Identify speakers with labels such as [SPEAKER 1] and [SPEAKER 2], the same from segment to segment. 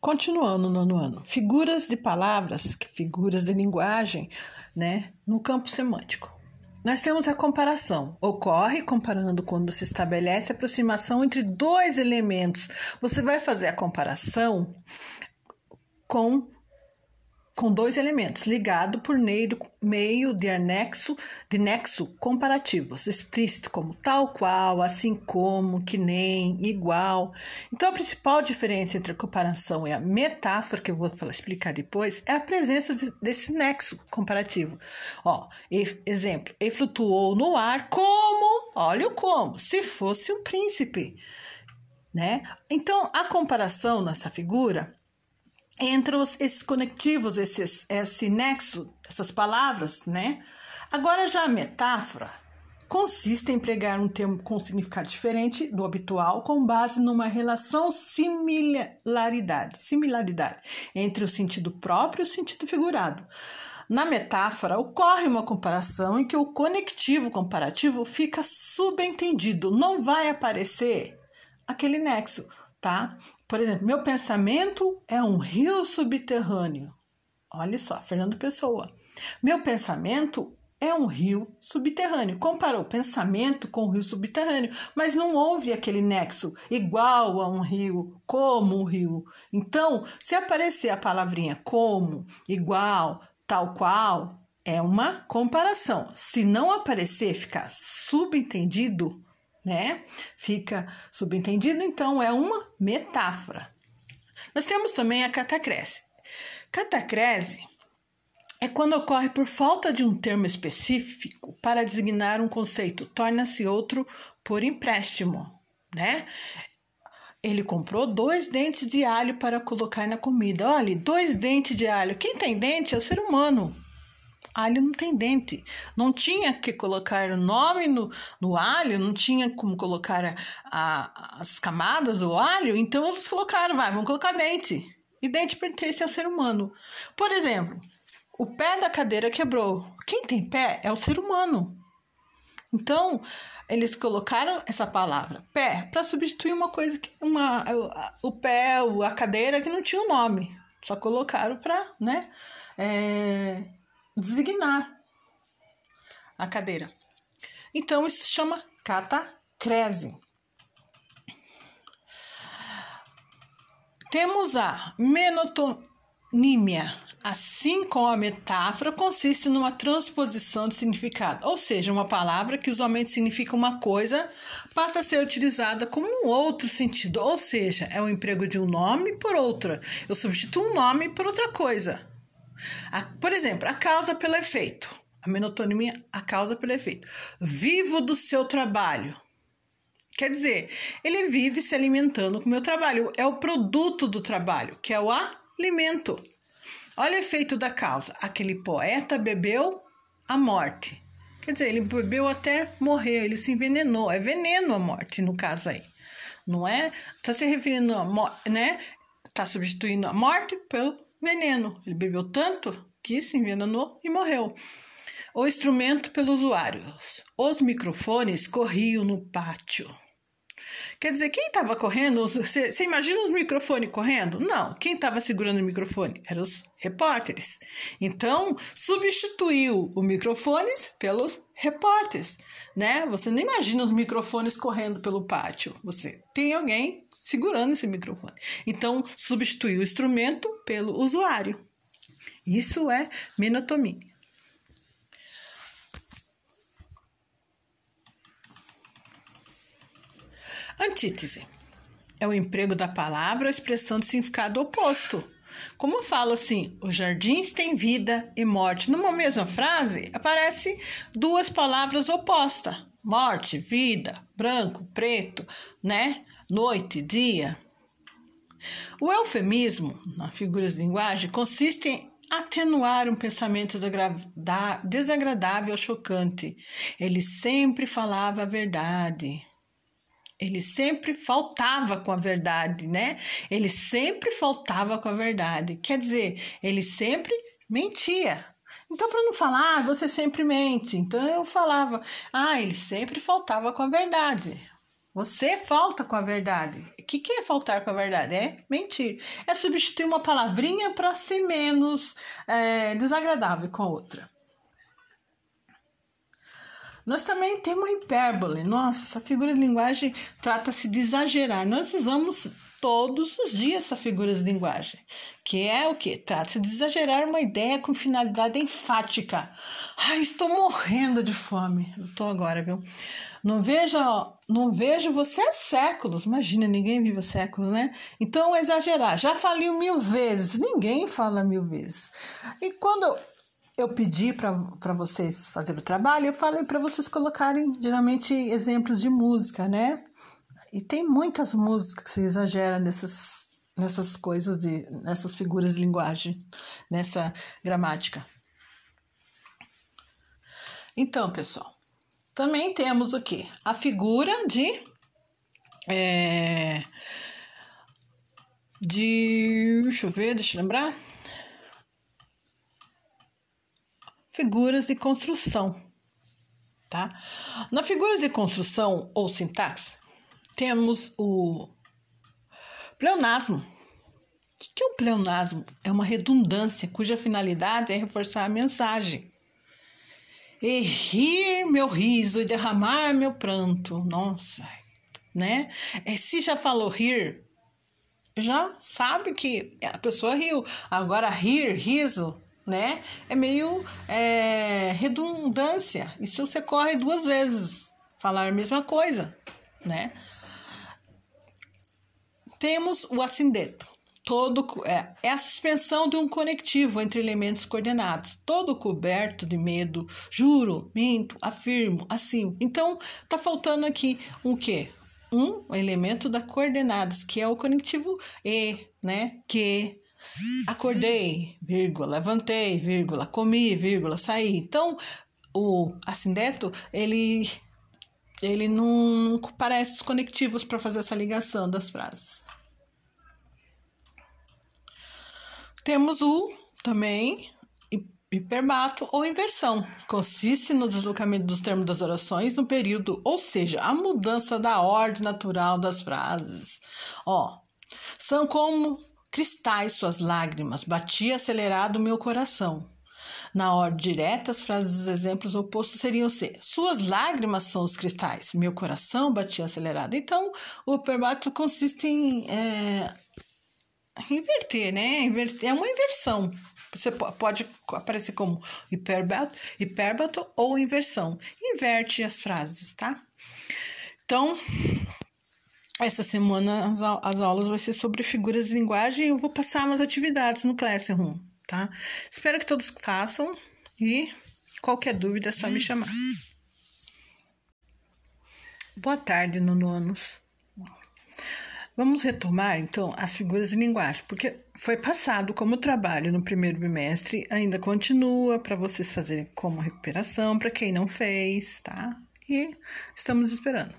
[SPEAKER 1] continuando no nono ano, figuras de palavras, figuras de linguagem, né, no campo semântico. Nós temos a comparação. Ocorre comparando quando se estabelece aproximação entre dois elementos. Você vai fazer a comparação com com dois elementos, ligado por meio de anexo de nexo comparativos, explícito como tal qual, assim como, que nem, igual. Então a principal diferença entre a comparação e a metáfora, que eu vou explicar depois, é a presença desse nexo comparativo. Ó, exemplo, ele flutuou no ar como, olha o como, se fosse um príncipe, né? Então a comparação nessa figura entre os, esses conectivos, esses, esse nexo, essas palavras, né? Agora já a metáfora consiste em empregar um termo com significado diferente do habitual com base numa relação similaridade, similaridade entre o sentido próprio e o sentido figurado. Na metáfora, ocorre uma comparação em que o conectivo comparativo fica subentendido, não vai aparecer aquele nexo, tá? Por exemplo, meu pensamento é um rio subterrâneo. Olha só, Fernando Pessoa. Meu pensamento é um rio subterrâneo. Comparou pensamento com o rio subterrâneo, mas não houve aquele nexo igual a um rio, como um rio. Então, se aparecer a palavrinha como, igual, tal qual, é uma comparação. Se não aparecer, ficar subentendido, né? Fica subentendido, então é uma metáfora. Nós temos também a catacrese. Catacrese é quando ocorre por falta de um termo específico para designar um conceito, torna-se outro por empréstimo, né? Ele comprou dois dentes de alho para colocar na comida. Olha, dois dentes de alho. Quem tem dente é o ser humano alho não tem dente. Não tinha que colocar o nome no, no alho, não tinha como colocar a, a, as camadas do alho, então eles colocaram, vai, vamos colocar dente. E dente pertence ao ser humano. Por exemplo, o pé da cadeira quebrou. Quem tem pé é o ser humano. Então, eles colocaram essa palavra pé para substituir uma coisa que uma o pé, a cadeira que não tinha o um nome. Só colocaram para, né? É, designar a cadeira. Então, isso se chama catacrese. Temos a menotonímia, assim como a metáfora consiste numa transposição de significado, ou seja, uma palavra que usualmente significa uma coisa passa a ser utilizada como um outro sentido, ou seja, é o emprego de um nome por outra. Eu substituo um nome por outra coisa. A, por exemplo, a causa pelo efeito. A menotonia, a causa pelo efeito. Vivo do seu trabalho. Quer dizer, ele vive se alimentando com o meu trabalho. É o produto do trabalho, que é o alimento. Olha o efeito da causa. Aquele poeta bebeu a morte. Quer dizer, ele bebeu até morrer, ele se envenenou. É veneno a morte, no caso aí. Não é? Está se referindo a morte, né? Está substituindo a morte pelo veneno. Ele bebeu tanto que se envenenou e morreu. O instrumento pelos usuários. Os microfones corriam no pátio. Quer dizer, quem estava correndo? Você, imagina os microfones correndo? Não. Quem estava segurando o microfone? Eram os repórteres. Então, substituiu os microfones pelos repórteres, né? Você não imagina os microfones correndo pelo pátio. Você tem alguém segurando esse microfone. Então, substituiu o instrumento pelo usuário. Isso é menotomia. Antítese é o emprego da palavra ou expressão de significado oposto. Como eu falo assim, os jardins têm vida e morte. Numa mesma frase, aparece duas palavras opostas: morte, vida, branco, preto, né? Noite, dia. O eufemismo, na figuras de linguagem, consiste em atenuar um pensamento desagradável ou chocante. Ele sempre falava a verdade. Ele sempre faltava com a verdade, né? Ele sempre faltava com a verdade. Quer dizer, ele sempre mentia. Então, para não falar, ah, você sempre mente. Então, eu falava, ah, ele sempre faltava com a verdade. Você falta com a verdade. O que, que é faltar com a verdade? É mentir. É substituir uma palavrinha para ser menos é, desagradável com a outra. Nós também temos hipérbole. Nossa, essa figura de linguagem trata-se de exagerar. Nós usamos todos os dias essa figura de linguagem, que é o que? Trata-se de exagerar uma ideia com finalidade enfática. Ai, estou morrendo de fome. Estou agora, viu? Não vejo, não vejo você há séculos. Imagina, ninguém vive séculos, né? Então, exagerar. Já falei mil vezes. Ninguém fala mil vezes. E quando eu pedi para vocês fazer o trabalho, eu falei para vocês colocarem geralmente exemplos de música, né? E tem muitas músicas que se exageram nessas, nessas coisas, de, nessas figuras de linguagem, nessa gramática. Então, pessoal, também temos o que? A figura de. É, de. Deixa eu ver, deixa eu lembrar figuras de construção, tá? Na figuras de construção ou sintaxe, temos o pleonasmo. O que é o pleonasmo? É uma redundância cuja finalidade é reforçar a mensagem. E rir meu riso e derramar meu pranto. Nossa, né? É, se já falou rir, já sabe que a pessoa riu. Agora, rir, riso, né? É meio é, redundância. Isso você corre duas vezes, falar a mesma coisa, né? Temos o assindeto. Todo é, é a suspensão de um conectivo entre elementos coordenados, todo coberto de medo, juro, minto, afirmo, assim. Então, tá faltando aqui um quê? Um elemento da coordenadas, que é o conectivo e, né? Que, Acordei, vírgula, levantei, vírgula, comi, vírgula, saí. Então, o assindeto, ele ele não parece os conectivos para fazer essa ligação das frases. Temos o também hiperbato ou inversão. Consiste no deslocamento dos termos das orações no período, ou seja, a mudança da ordem natural das frases. Ó, são como Cristais suas lágrimas, batia acelerado o meu coração. Na ordem direta, as frases dos exemplos opostos seriam ser: Suas lágrimas são os cristais, meu coração batia acelerado. Então, o perbato consiste em é, inverter, né? Inverter, é uma inversão. Você pode aparecer como hiperbato, hiperbato ou inversão. Inverte as frases, tá? Então, essa semana as, as aulas vai ser sobre figuras de linguagem e eu vou passar umas atividades no Classroom, tá? Espero que todos façam e qualquer dúvida é só me chamar. Boa tarde, nononos. Vamos retomar então as figuras de linguagem, porque foi passado como trabalho no primeiro bimestre, ainda continua para vocês fazerem como recuperação, para quem não fez, tá? E estamos esperando.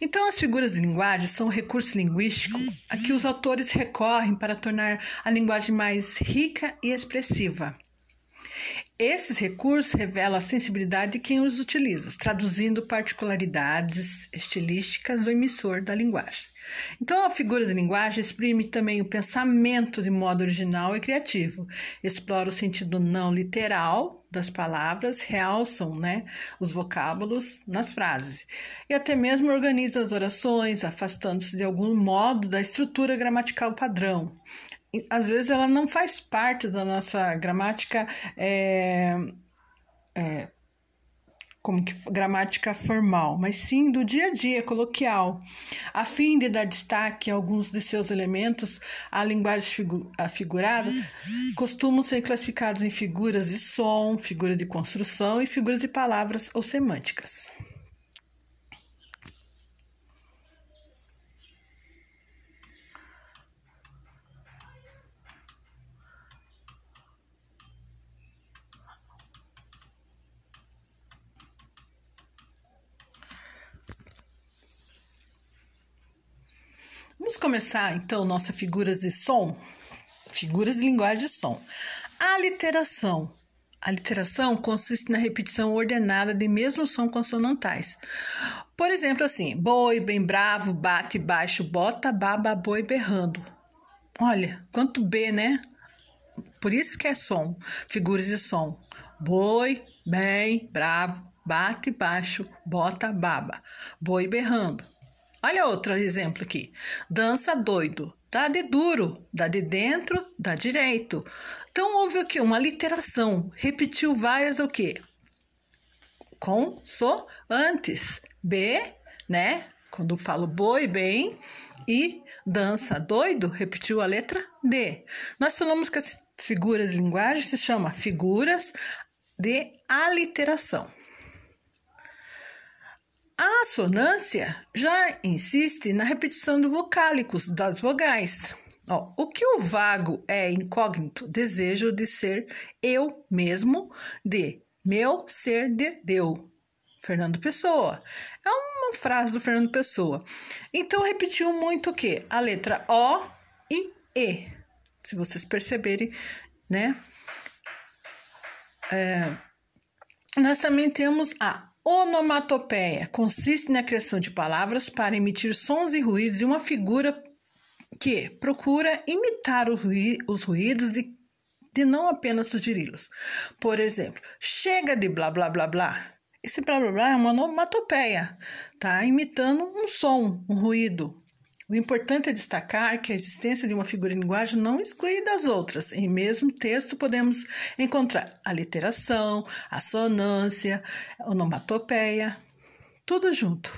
[SPEAKER 1] Então, as figuras de linguagem são um recurso linguístico a que os autores recorrem para tornar a linguagem mais rica e expressiva. Esses recursos revelam a sensibilidade de quem os utiliza, traduzindo particularidades estilísticas do emissor da linguagem. Então, a figura de linguagem exprime também o pensamento de modo original e criativo, explora o sentido não literal das palavras, realçam né, os vocábulos nas frases e até mesmo organiza as orações, afastando-se de algum modo da estrutura gramatical padrão. Às vezes ela não faz parte da nossa gramática é, é, como que, gramática formal, mas sim do dia a dia coloquial, a fim de dar destaque a alguns de seus elementos, a linguagem figu afigurada costumam ser classificados em figuras de som, figuras de construção e figuras de palavras ou semânticas. Vamos começar então nossas figuras de som, figuras de linguagem de som. A literação. A literação consiste na repetição ordenada de mesmos som consonantais. Por exemplo, assim: boi, bem bravo, bate, baixo, bota, baba, boi, berrando. Olha, quanto B, né? Por isso que é som, figuras de som. Boi, bem, bravo, bate, baixo, bota, baba. Boi berrando. Olha outro exemplo aqui. Dança doido. Dá de duro, dá de dentro, dá direito. Então houve o que? Uma literação. Repetiu várias o quê? Consoantes. B, né? Quando falo boi, bem. E dança doido, repetiu a letra D. Nós falamos que as figuras de linguagem se chama figuras de aliteração. A assonância já insiste na repetição do vocálicos das vogais. Ó, o que o vago é incógnito, desejo de ser eu mesmo, de meu ser de deu. Fernando Pessoa. É uma frase do Fernando Pessoa. Então repetiu muito o quê? A letra O e E. Se vocês perceberem, né? É, nós também temos a Onomatopeia consiste na criação de palavras para emitir sons e ruídos de uma figura que procura imitar os ruídos de, de não apenas sugeri-los. Por exemplo, chega de blá blá blá blá. Esse blá blá blá é uma onomatopeia, tá? Imitando um som, um ruído. O importante é destacar que a existência de uma figura em linguagem não exclui das outras. Em mesmo texto podemos encontrar a literação, a sonância, a onomatopeia, tudo junto.